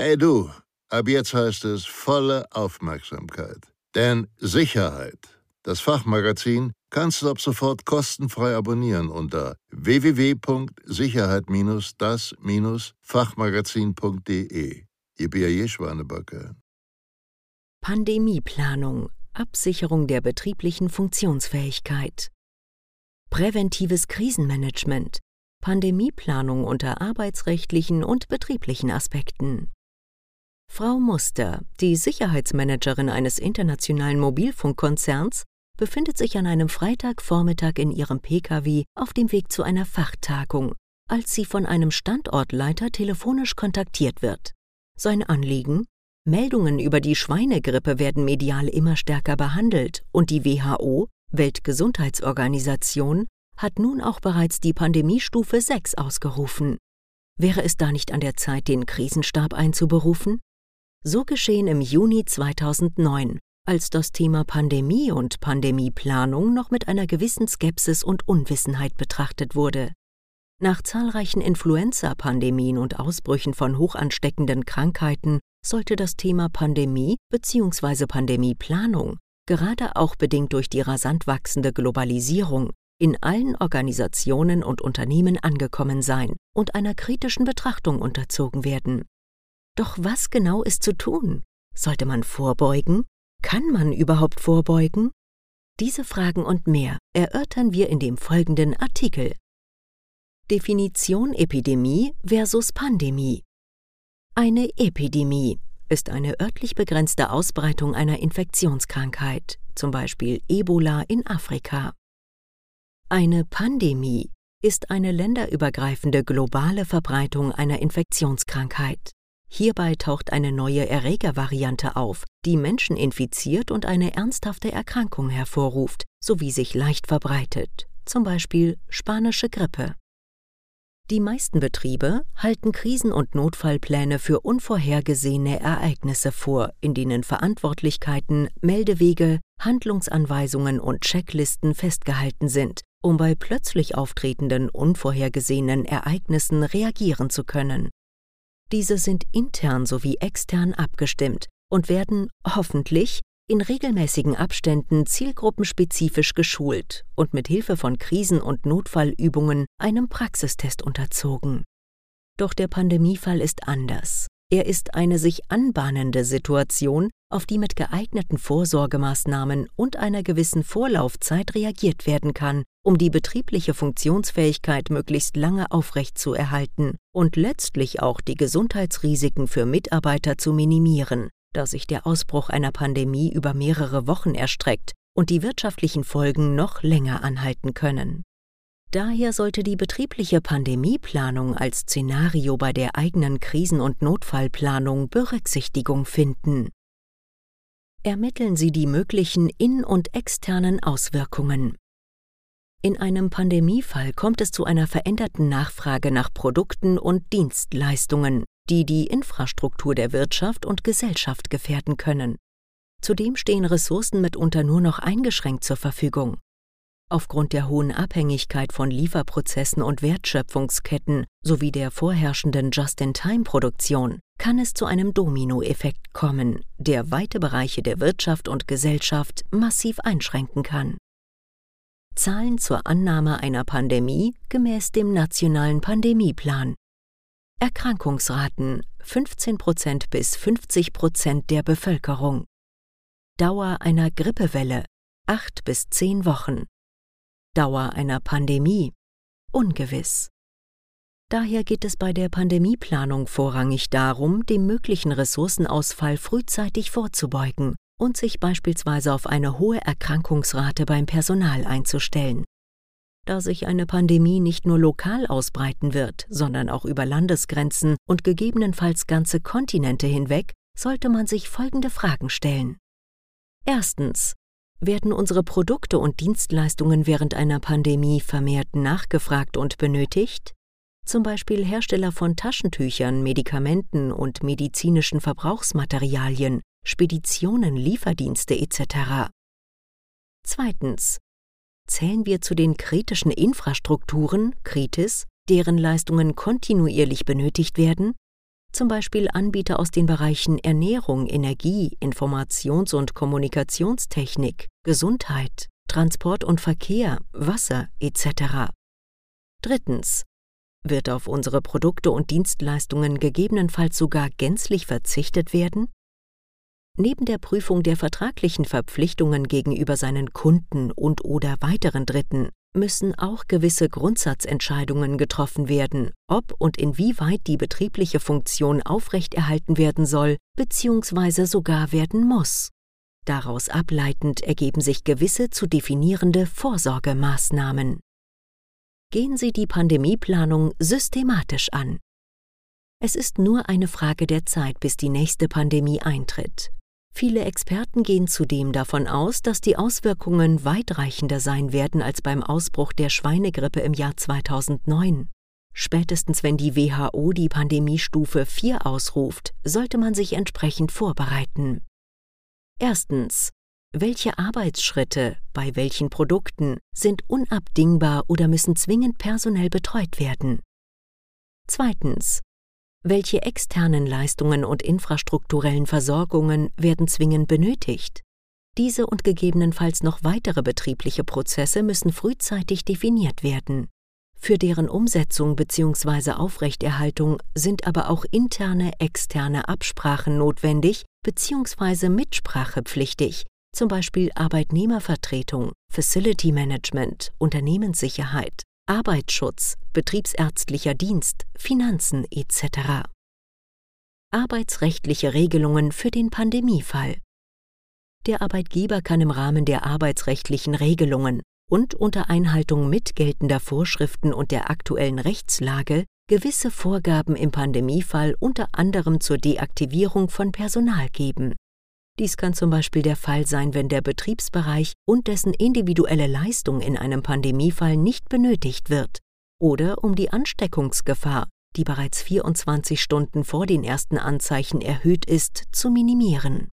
Hey du, ab jetzt heißt es volle Aufmerksamkeit. Denn Sicherheit, das Fachmagazin, kannst du ab sofort kostenfrei abonnieren unter www.sicherheit-das-fachmagazin.de. Ihr B.A.J. Schwanebacke. Pandemieplanung, Absicherung der betrieblichen Funktionsfähigkeit. Präventives Krisenmanagement, Pandemieplanung unter arbeitsrechtlichen und betrieblichen Aspekten. Frau Muster, die Sicherheitsmanagerin eines internationalen Mobilfunkkonzerns, befindet sich an einem Freitagvormittag in ihrem Pkw auf dem Weg zu einer Fachtagung, als sie von einem Standortleiter telefonisch kontaktiert wird. Sein Anliegen? Meldungen über die Schweinegrippe werden medial immer stärker behandelt und die WHO, Weltgesundheitsorganisation, hat nun auch bereits die Pandemiestufe 6 ausgerufen. Wäre es da nicht an der Zeit, den Krisenstab einzuberufen? So geschehen im Juni 2009, als das Thema Pandemie und Pandemieplanung noch mit einer gewissen Skepsis und Unwissenheit betrachtet wurde. Nach zahlreichen Influenza-Pandemien und Ausbrüchen von hochansteckenden Krankheiten sollte das Thema Pandemie bzw. Pandemieplanung, gerade auch bedingt durch die rasant wachsende Globalisierung, in allen Organisationen und Unternehmen angekommen sein und einer kritischen Betrachtung unterzogen werden. Doch was genau ist zu tun? Sollte man vorbeugen? Kann man überhaupt vorbeugen? Diese Fragen und mehr erörtern wir in dem folgenden Artikel. Definition Epidemie versus Pandemie. Eine Epidemie ist eine örtlich begrenzte Ausbreitung einer Infektionskrankheit, zum Beispiel Ebola in Afrika. Eine Pandemie ist eine länderübergreifende globale Verbreitung einer Infektionskrankheit. Hierbei taucht eine neue Erregervariante auf, die Menschen infiziert und eine ernsthafte Erkrankung hervorruft, sowie sich leicht verbreitet, zum Beispiel spanische Grippe. Die meisten Betriebe halten Krisen- und Notfallpläne für unvorhergesehene Ereignisse vor, in denen Verantwortlichkeiten, Meldewege, Handlungsanweisungen und Checklisten festgehalten sind, um bei plötzlich auftretenden unvorhergesehenen Ereignissen reagieren zu können. Diese sind intern sowie extern abgestimmt und werden hoffentlich in regelmäßigen Abständen zielgruppenspezifisch geschult und mit Hilfe von Krisen- und Notfallübungen einem Praxistest unterzogen. Doch der Pandemiefall ist anders. Er ist eine sich anbahnende Situation, auf die mit geeigneten Vorsorgemaßnahmen und einer gewissen Vorlaufzeit reagiert werden kann, um die betriebliche Funktionsfähigkeit möglichst lange aufrechtzuerhalten und letztlich auch die Gesundheitsrisiken für Mitarbeiter zu minimieren, da sich der Ausbruch einer Pandemie über mehrere Wochen erstreckt und die wirtschaftlichen Folgen noch länger anhalten können. Daher sollte die betriebliche Pandemieplanung als Szenario bei der eigenen Krisen- und Notfallplanung Berücksichtigung finden. Ermitteln Sie die möglichen in- und externen Auswirkungen. In einem Pandemiefall kommt es zu einer veränderten Nachfrage nach Produkten und Dienstleistungen, die die Infrastruktur der Wirtschaft und Gesellschaft gefährden können. Zudem stehen Ressourcen mitunter nur noch eingeschränkt zur Verfügung. Aufgrund der hohen Abhängigkeit von Lieferprozessen und Wertschöpfungsketten sowie der vorherrschenden Just-in-Time-Produktion kann es zu einem Dominoeffekt kommen, der weite Bereiche der Wirtschaft und Gesellschaft massiv einschränken kann. Zahlen zur Annahme einer Pandemie gemäß dem nationalen Pandemieplan. Erkrankungsraten 15 bis 50% der Bevölkerung. Dauer einer Grippewelle 8 bis 10 Wochen. Dauer einer Pandemie ungewiss. Daher geht es bei der Pandemieplanung vorrangig darum, dem möglichen Ressourcenausfall frühzeitig vorzubeugen und sich beispielsweise auf eine hohe Erkrankungsrate beim Personal einzustellen. Da sich eine Pandemie nicht nur lokal ausbreiten wird, sondern auch über Landesgrenzen und gegebenenfalls ganze Kontinente hinweg, sollte man sich folgende Fragen stellen. Erstens. Werden unsere Produkte und Dienstleistungen während einer Pandemie vermehrt nachgefragt und benötigt? Zum Beispiel Hersteller von Taschentüchern, Medikamenten und medizinischen Verbrauchsmaterialien, Speditionen, Lieferdienste etc. Zweitens. Zählen wir zu den kritischen Infrastrukturen, Kritis, deren Leistungen kontinuierlich benötigt werden? zum Beispiel Anbieter aus den Bereichen Ernährung, Energie, Informations- und Kommunikationstechnik, Gesundheit, Transport und Verkehr, Wasser etc. Drittens. Wird auf unsere Produkte und Dienstleistungen gegebenenfalls sogar gänzlich verzichtet werden? Neben der Prüfung der vertraglichen Verpflichtungen gegenüber seinen Kunden und oder weiteren Dritten müssen auch gewisse Grundsatzentscheidungen getroffen werden, ob und inwieweit die betriebliche Funktion aufrechterhalten werden soll bzw. sogar werden muss. Daraus ableitend ergeben sich gewisse zu definierende Vorsorgemaßnahmen. Gehen Sie die Pandemieplanung systematisch an. Es ist nur eine Frage der Zeit, bis die nächste Pandemie eintritt. Viele Experten gehen zudem davon aus, dass die Auswirkungen weitreichender sein werden als beim Ausbruch der Schweinegrippe im Jahr 2009. Spätestens wenn die WHO die Pandemiestufe 4 ausruft, sollte man sich entsprechend vorbereiten. Erstens. Welche Arbeitsschritte bei welchen Produkten sind unabdingbar oder müssen zwingend personell betreut werden? Zweitens. Welche externen Leistungen und infrastrukturellen Versorgungen werden zwingend benötigt? Diese und gegebenenfalls noch weitere betriebliche Prozesse müssen frühzeitig definiert werden. Für deren Umsetzung bzw. Aufrechterhaltung sind aber auch interne, externe Absprachen notwendig bzw. Mitsprachepflichtig, zum Beispiel Arbeitnehmervertretung, Facility Management, Unternehmenssicherheit, Arbeitsschutz, betriebsärztlicher Dienst, Finanzen etc. Arbeitsrechtliche Regelungen für den Pandemiefall. Der Arbeitgeber kann im Rahmen der arbeitsrechtlichen Regelungen und unter Einhaltung mitgeltender Vorschriften und der aktuellen Rechtslage gewisse Vorgaben im Pandemiefall unter anderem zur Deaktivierung von Personal geben dies kann zum Beispiel der Fall sein, wenn der Betriebsbereich und dessen individuelle Leistung in einem Pandemiefall nicht benötigt wird oder um die Ansteckungsgefahr, die bereits 24 Stunden vor den ersten Anzeichen erhöht ist, zu minimieren.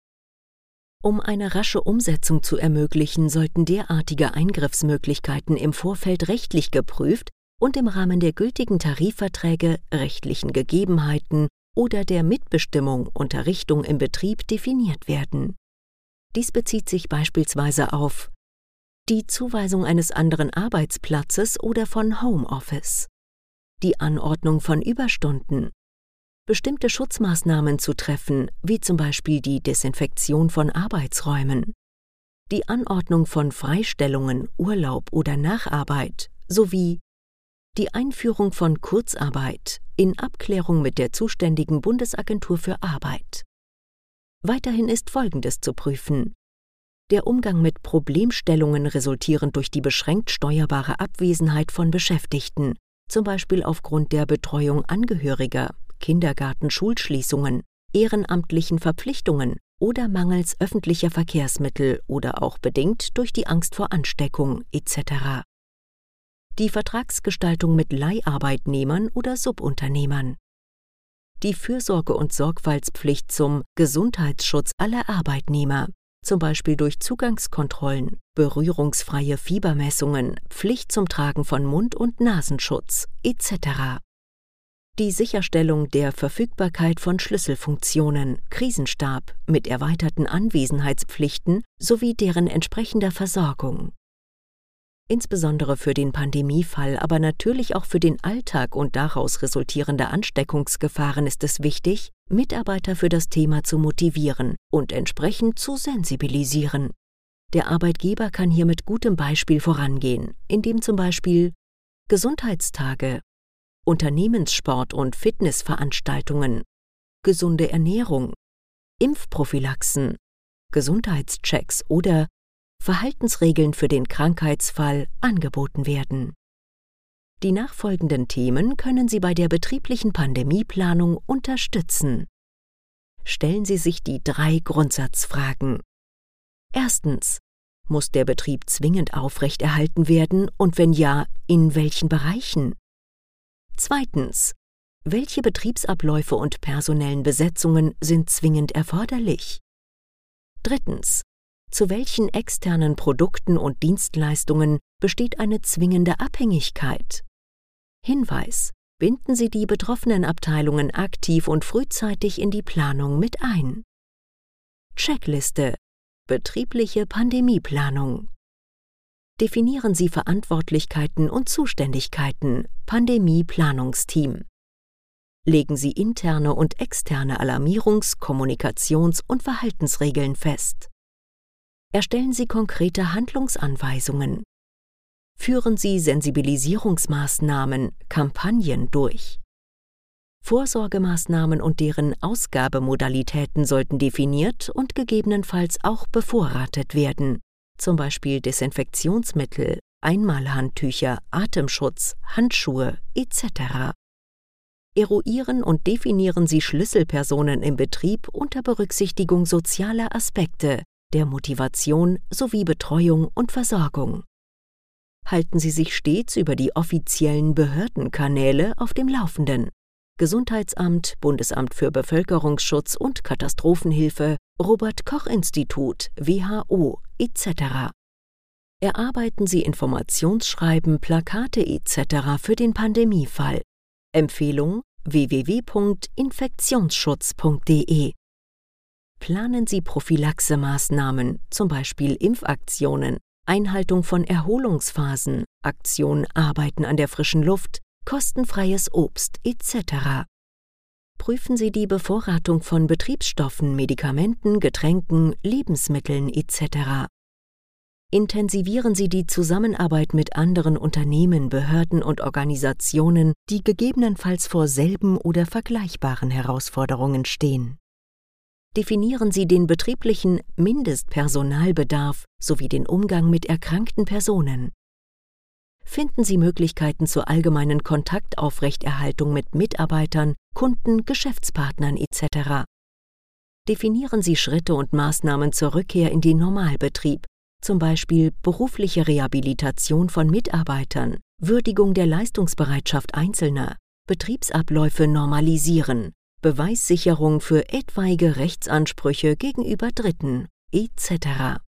Um eine rasche Umsetzung zu ermöglichen, sollten derartige Eingriffsmöglichkeiten im Vorfeld rechtlich geprüft und im Rahmen der gültigen Tarifverträge, rechtlichen Gegebenheiten oder der Mitbestimmung unter Richtung im Betrieb definiert werden. Dies bezieht sich beispielsweise auf die Zuweisung eines anderen Arbeitsplatzes oder von Homeoffice, die Anordnung von Überstunden, bestimmte Schutzmaßnahmen zu treffen, wie zum Beispiel die Desinfektion von Arbeitsräumen, die Anordnung von Freistellungen, Urlaub oder Nacharbeit sowie die Einführung von Kurzarbeit in Abklärung mit der zuständigen Bundesagentur für Arbeit. Weiterhin ist Folgendes zu prüfen. Der Umgang mit Problemstellungen resultierend durch die beschränkt steuerbare Abwesenheit von Beschäftigten, zum Beispiel aufgrund der Betreuung Angehöriger, Kindergarten-Schulschließungen, ehrenamtlichen Verpflichtungen oder mangels öffentlicher Verkehrsmittel oder auch bedingt durch die Angst vor Ansteckung etc die Vertragsgestaltung mit Leiharbeitnehmern oder Subunternehmern, die Fürsorge- und Sorgfaltspflicht zum Gesundheitsschutz aller Arbeitnehmer, zum Beispiel durch Zugangskontrollen, berührungsfreie Fiebermessungen, Pflicht zum Tragen von Mund- und Nasenschutz etc. Die Sicherstellung der Verfügbarkeit von Schlüsselfunktionen, Krisenstab mit erweiterten Anwesenheitspflichten sowie deren entsprechender Versorgung insbesondere für den Pandemiefall, aber natürlich auch für den Alltag und daraus resultierende Ansteckungsgefahren ist es wichtig, Mitarbeiter für das Thema zu motivieren und entsprechend zu sensibilisieren. Der Arbeitgeber kann hier mit gutem Beispiel vorangehen, indem zum Beispiel Gesundheitstage, Unternehmenssport- und Fitnessveranstaltungen, gesunde Ernährung, Impfprophylaxen, Gesundheitschecks oder Verhaltensregeln für den Krankheitsfall angeboten werden. Die nachfolgenden Themen können Sie bei der betrieblichen Pandemieplanung unterstützen. Stellen Sie sich die drei Grundsatzfragen. Erstens. Muss der Betrieb zwingend aufrechterhalten werden und wenn ja, in welchen Bereichen? Zweitens. Welche Betriebsabläufe und personellen Besetzungen sind zwingend erforderlich? Drittens. Zu welchen externen Produkten und Dienstleistungen besteht eine zwingende Abhängigkeit? Hinweis Binden Sie die betroffenen Abteilungen aktiv und frühzeitig in die Planung mit ein. Checkliste Betriebliche Pandemieplanung Definieren Sie Verantwortlichkeiten und Zuständigkeiten Pandemieplanungsteam. Legen Sie interne und externe Alarmierungs-, Kommunikations- und Verhaltensregeln fest. Erstellen Sie konkrete Handlungsanweisungen. Führen Sie Sensibilisierungsmaßnahmen, Kampagnen durch. Vorsorgemaßnahmen und deren Ausgabemodalitäten sollten definiert und gegebenenfalls auch bevorratet werden, zum Beispiel Desinfektionsmittel, Einmalhandtücher, Atemschutz, Handschuhe etc. Eruieren und definieren Sie Schlüsselpersonen im Betrieb unter Berücksichtigung sozialer Aspekte, der Motivation sowie Betreuung und Versorgung. Halten Sie sich stets über die offiziellen Behördenkanäle auf dem Laufenden. Gesundheitsamt, Bundesamt für Bevölkerungsschutz und Katastrophenhilfe, Robert Koch Institut, WHO etc. Erarbeiten Sie Informationsschreiben, Plakate etc. für den Pandemiefall. Empfehlung www.infektionsschutz.de Planen Sie Prophylaxemaßnahmen, zum Beispiel Impfaktionen, Einhaltung von Erholungsphasen, Aktion Arbeiten an der frischen Luft, kostenfreies Obst etc. Prüfen Sie die Bevorratung von Betriebsstoffen, Medikamenten, Getränken, Lebensmitteln etc. Intensivieren Sie die Zusammenarbeit mit anderen Unternehmen, Behörden und Organisationen, die gegebenenfalls vor selben oder vergleichbaren Herausforderungen stehen. Definieren Sie den betrieblichen Mindestpersonalbedarf sowie den Umgang mit erkrankten Personen. Finden Sie Möglichkeiten zur allgemeinen Kontaktaufrechterhaltung mit Mitarbeitern, Kunden, Geschäftspartnern etc. Definieren Sie Schritte und Maßnahmen zur Rückkehr in den Normalbetrieb, zum Beispiel berufliche Rehabilitation von Mitarbeitern, Würdigung der Leistungsbereitschaft Einzelner, Betriebsabläufe normalisieren, Beweissicherung für etwaige Rechtsansprüche gegenüber Dritten etc.